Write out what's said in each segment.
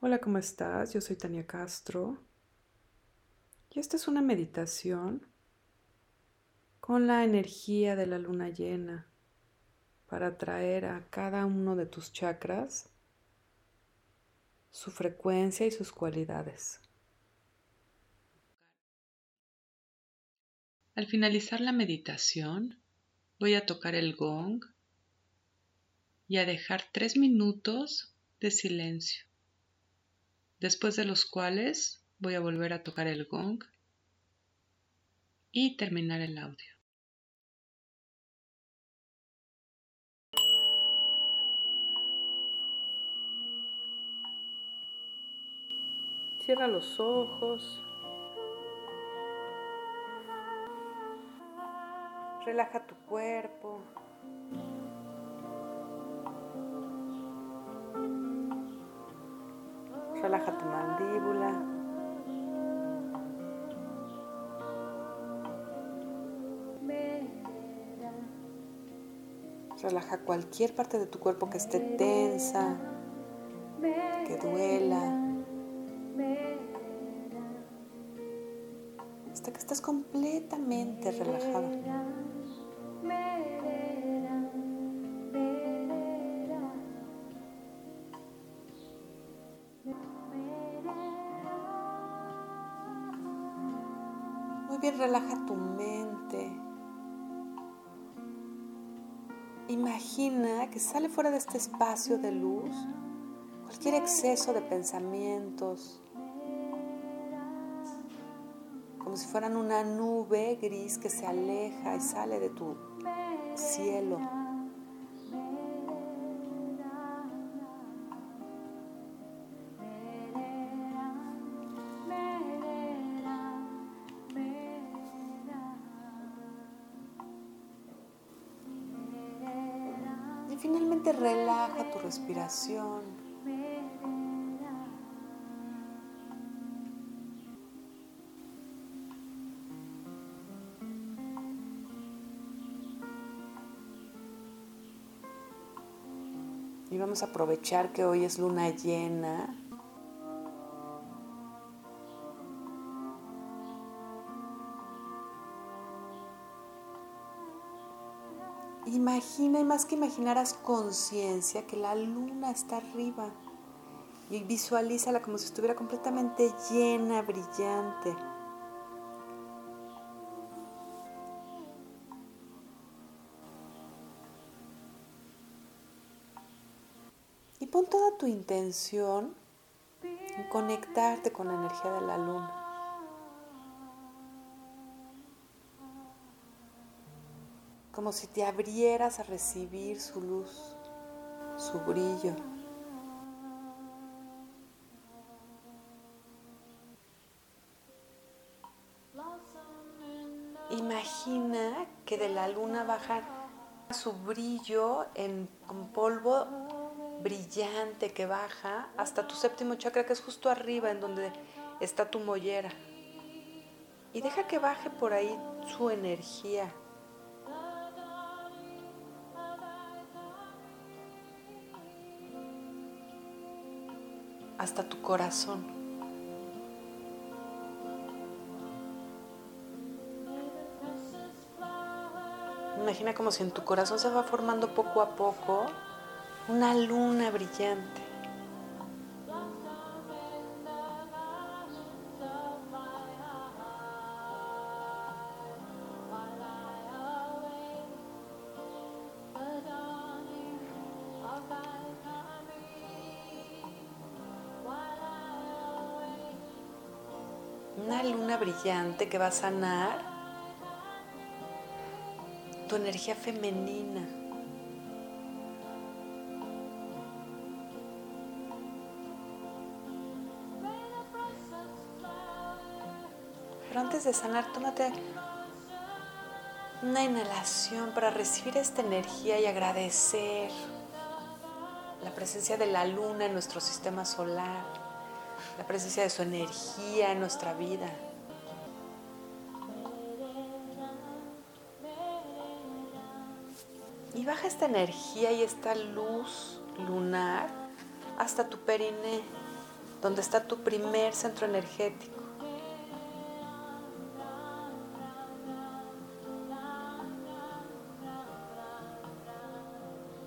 Hola, ¿cómo estás? Yo soy Tania Castro y esta es una meditación con la energía de la luna llena para traer a cada uno de tus chakras su frecuencia y sus cualidades. Al finalizar la meditación, voy a tocar el gong y a dejar tres minutos de silencio, después de los cuales voy a volver a tocar el gong y terminar el audio. Cierra los ojos. Relaja tu cuerpo. Relaja tu mandíbula. Relaja cualquier parte de tu cuerpo que esté tensa, que duela. Hasta que estés completamente relajado. Fuera de este espacio de luz cualquier exceso de pensamientos, como si fueran una nube gris que se aleja y sale de tu cielo. Respiración. Y vamos a aprovechar que hoy es luna llena. Imagina y más que imaginar, haz conciencia que la luna está arriba y visualízala como si estuviera completamente llena, brillante. Y pon toda tu intención en conectarte con la energía de la luna. Como si te abrieras a recibir su luz, su brillo. Imagina que de la luna baja su brillo en polvo brillante que baja hasta tu séptimo chakra que es justo arriba en donde está tu mollera. Y deja que baje por ahí su energía. Hasta tu corazón. Imagina como si en tu corazón se va formando poco a poco una luna brillante. Una luna brillante que va a sanar tu energía femenina. Pero antes de sanar, tómate una inhalación para recibir esta energía y agradecer la presencia de la luna en nuestro sistema solar, la presencia de su energía en nuestra vida. Y baja esta energía y esta luz lunar hasta tu periné. donde está tu primer centro energético.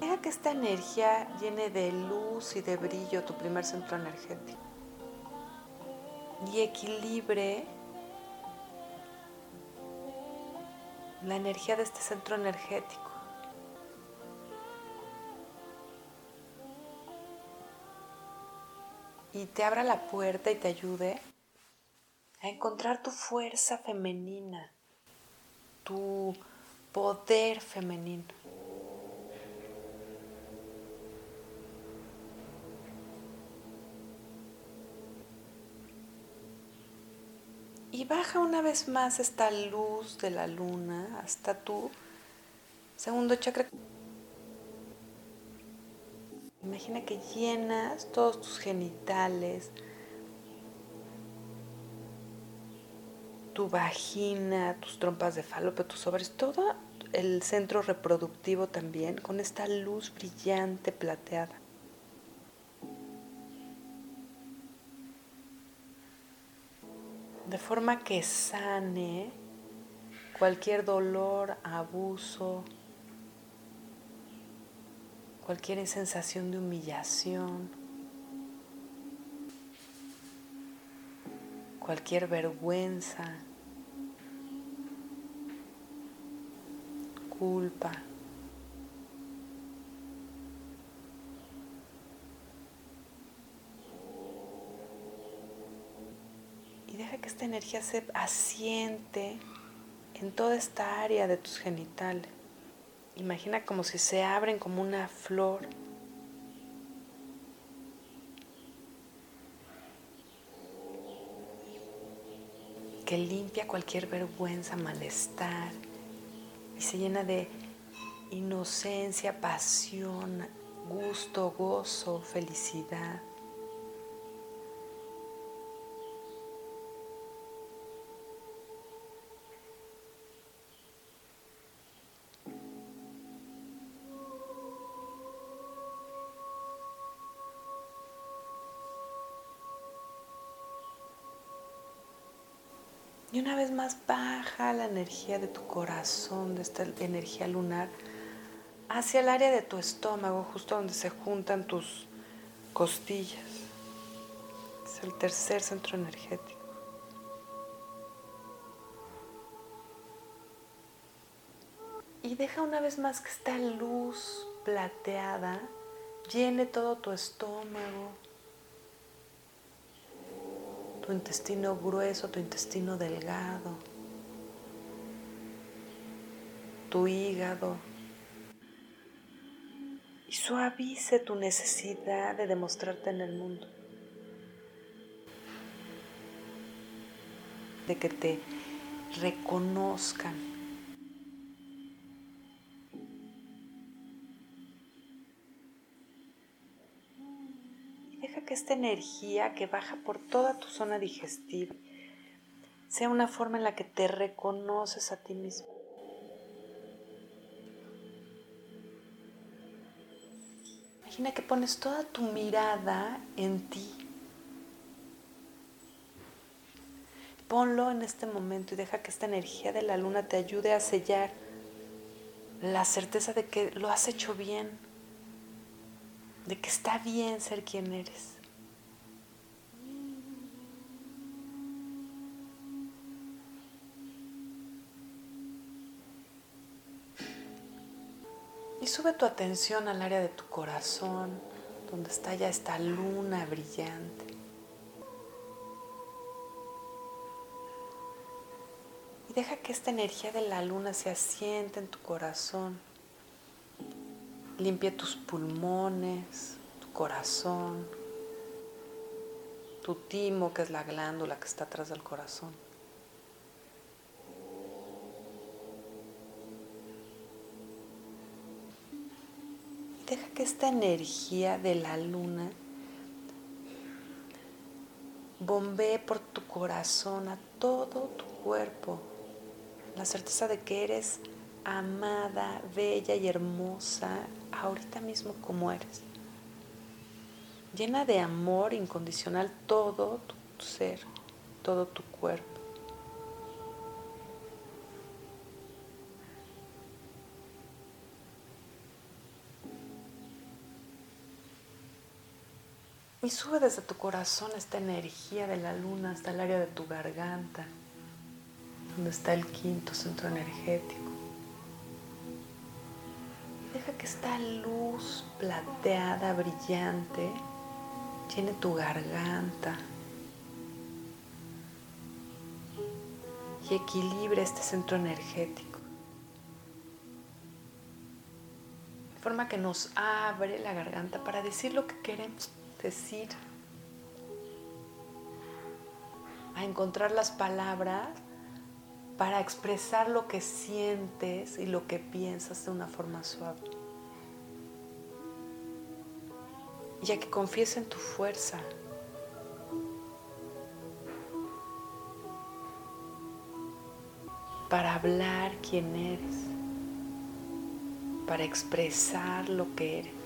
Deja que esta energía llene de luz y de brillo tu primer centro energético y equilibre la energía de este centro energético. Y te abra la puerta y te ayude a encontrar tu fuerza femenina, tu poder femenino. Y baja una vez más esta luz de la luna hasta tu segundo chakra. Imagina que llenas todos tus genitales, tu vagina, tus trompas de falopio, tus ovarios, todo el centro reproductivo también con esta luz brillante plateada. Forma que sane cualquier dolor, abuso, cualquier sensación de humillación, cualquier vergüenza, culpa. deja esta energía se asiente en toda esta área de tus genitales. Imagina como si se abren como una flor. que limpia cualquier vergüenza, malestar y se llena de inocencia, pasión, gusto, gozo, felicidad. Y una vez más baja la energía de tu corazón, de esta energía lunar, hacia el área de tu estómago, justo donde se juntan tus costillas. Es el tercer centro energético. Y deja una vez más que esta luz plateada llene todo tu estómago, tu intestino grueso, tu intestino delgado, tu hígado. Y suavice tu necesidad de demostrarte en el mundo. De que te reconozcan que esta energía que baja por toda tu zona digestiva sea una forma en la que te reconoces a ti mismo. Imagina que pones toda tu mirada en ti. Ponlo en este momento y deja que esta energía de la luna te ayude a sellar la certeza de que lo has hecho bien, de que está bien ser quien eres. Sube tu atención al área de tu corazón, donde está ya esta luna brillante. Y deja que esta energía de la luna se asiente en tu corazón. Limpia tus pulmones, tu corazón, tu timo, que es la glándula que está atrás del corazón. Deja que esta energía de la luna bombee por tu corazón a todo tu cuerpo. La certeza de que eres amada, bella y hermosa ahorita mismo como eres. Llena de amor incondicional todo tu ser, todo tu cuerpo. Y sube desde tu corazón esta energía de la luna hasta el área de tu garganta, donde está el quinto centro energético. Deja que esta luz plateada, brillante, llene tu garganta y equilibre este centro energético. De forma que nos abre la garganta para decir lo que queremos decir, a encontrar las palabras para expresar lo que sientes y lo que piensas de una forma suave. Ya que confíes en tu fuerza. Para hablar quién eres. Para expresar lo que eres.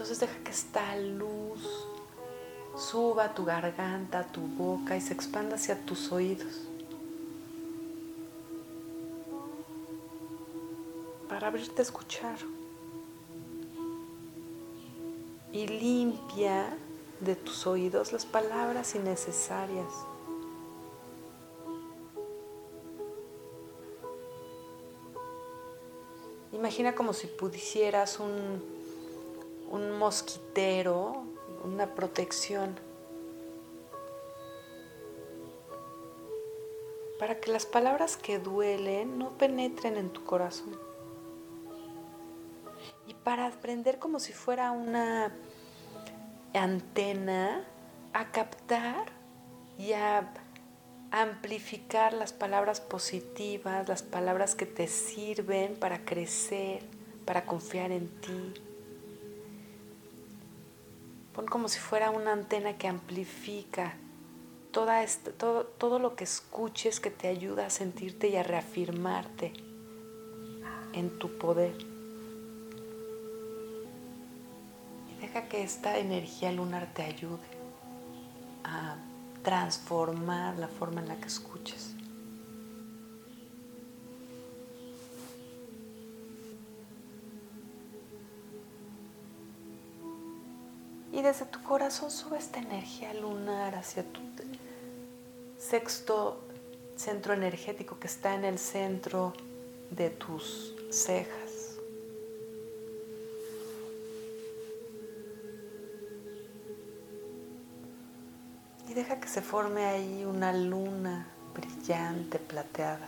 Entonces deja que esta luz suba a tu garganta, a tu boca y se expanda hacia tus oídos. Para abrirte a escuchar. Y limpia de tus oídos las palabras innecesarias. Imagina como si pudieras un un mosquitero, una protección. Para que las palabras que duelen no penetren en tu corazón. Y para aprender como si fuera una antena a captar y a amplificar las palabras positivas, las palabras que te sirven para crecer, para confiar en ti, Pon como si fuera una antena que amplifica toda todo, todo lo que escuches que te ayuda a sentirte y a reafirmarte en tu poder. Y deja que esta energía lunar te ayude a transformar la forma en la que escuches. Y desde tu corazón sube esta energía lunar hacia tu sexto centro energético que está en el centro de tus cejas. Y deja que se forme ahí una luna brillante, plateada.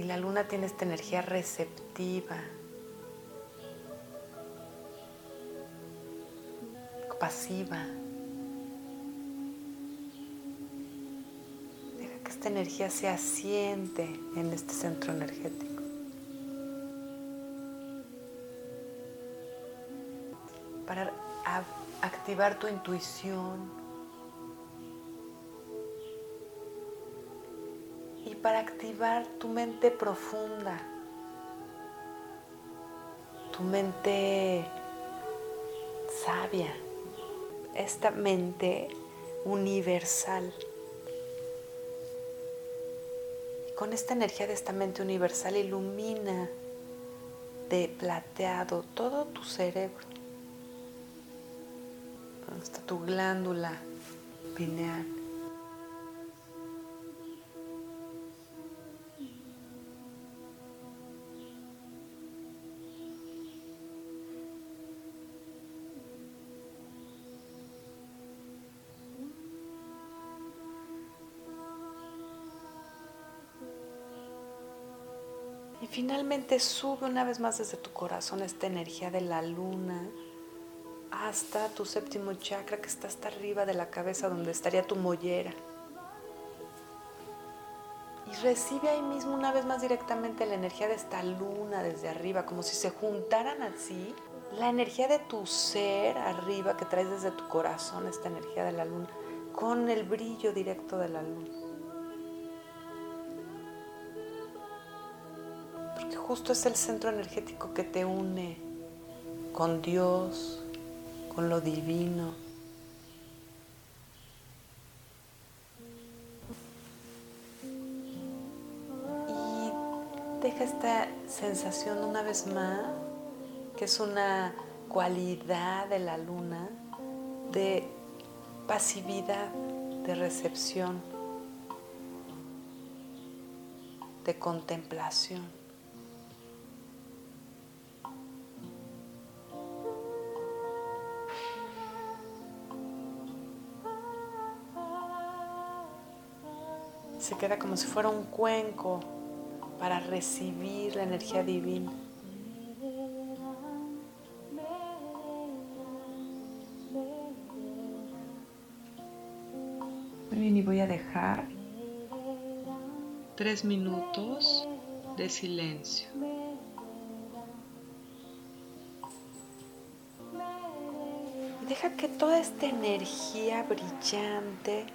Y la luna tiene esta energía receptiva, pasiva. Deja que esta energía se asiente en este centro energético. Para activar tu intuición, para activar tu mente profunda, tu mente sabia, esta mente universal. con esta energía de esta mente universal ilumina de plateado todo tu cerebro. Está tu glándula pineal. Finalmente sube una vez más desde tu corazón esta energía de la luna hasta tu séptimo chakra que está hasta arriba de la cabeza donde estaría tu mollera. Y recibe ahí mismo una vez más directamente la energía de esta luna desde arriba, como si se juntaran así. La energía de tu ser arriba que traes desde tu corazón, esta energía de la luna, con el brillo directo de la luna. Justo es el centro energético que te une con Dios, con lo divino. Y deja esta sensación una vez más, que es una cualidad de la luna, de pasividad, de recepción, de contemplación. Se queda como si fuera un cuenco para recibir la energía divina. Muy bien, y voy a dejar tres minutos de silencio. Deja que toda esta energía brillante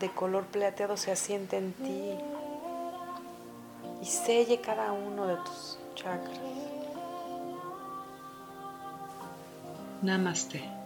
de color plateado se asiente en ti y selle cada uno de tus chakras. Namaste.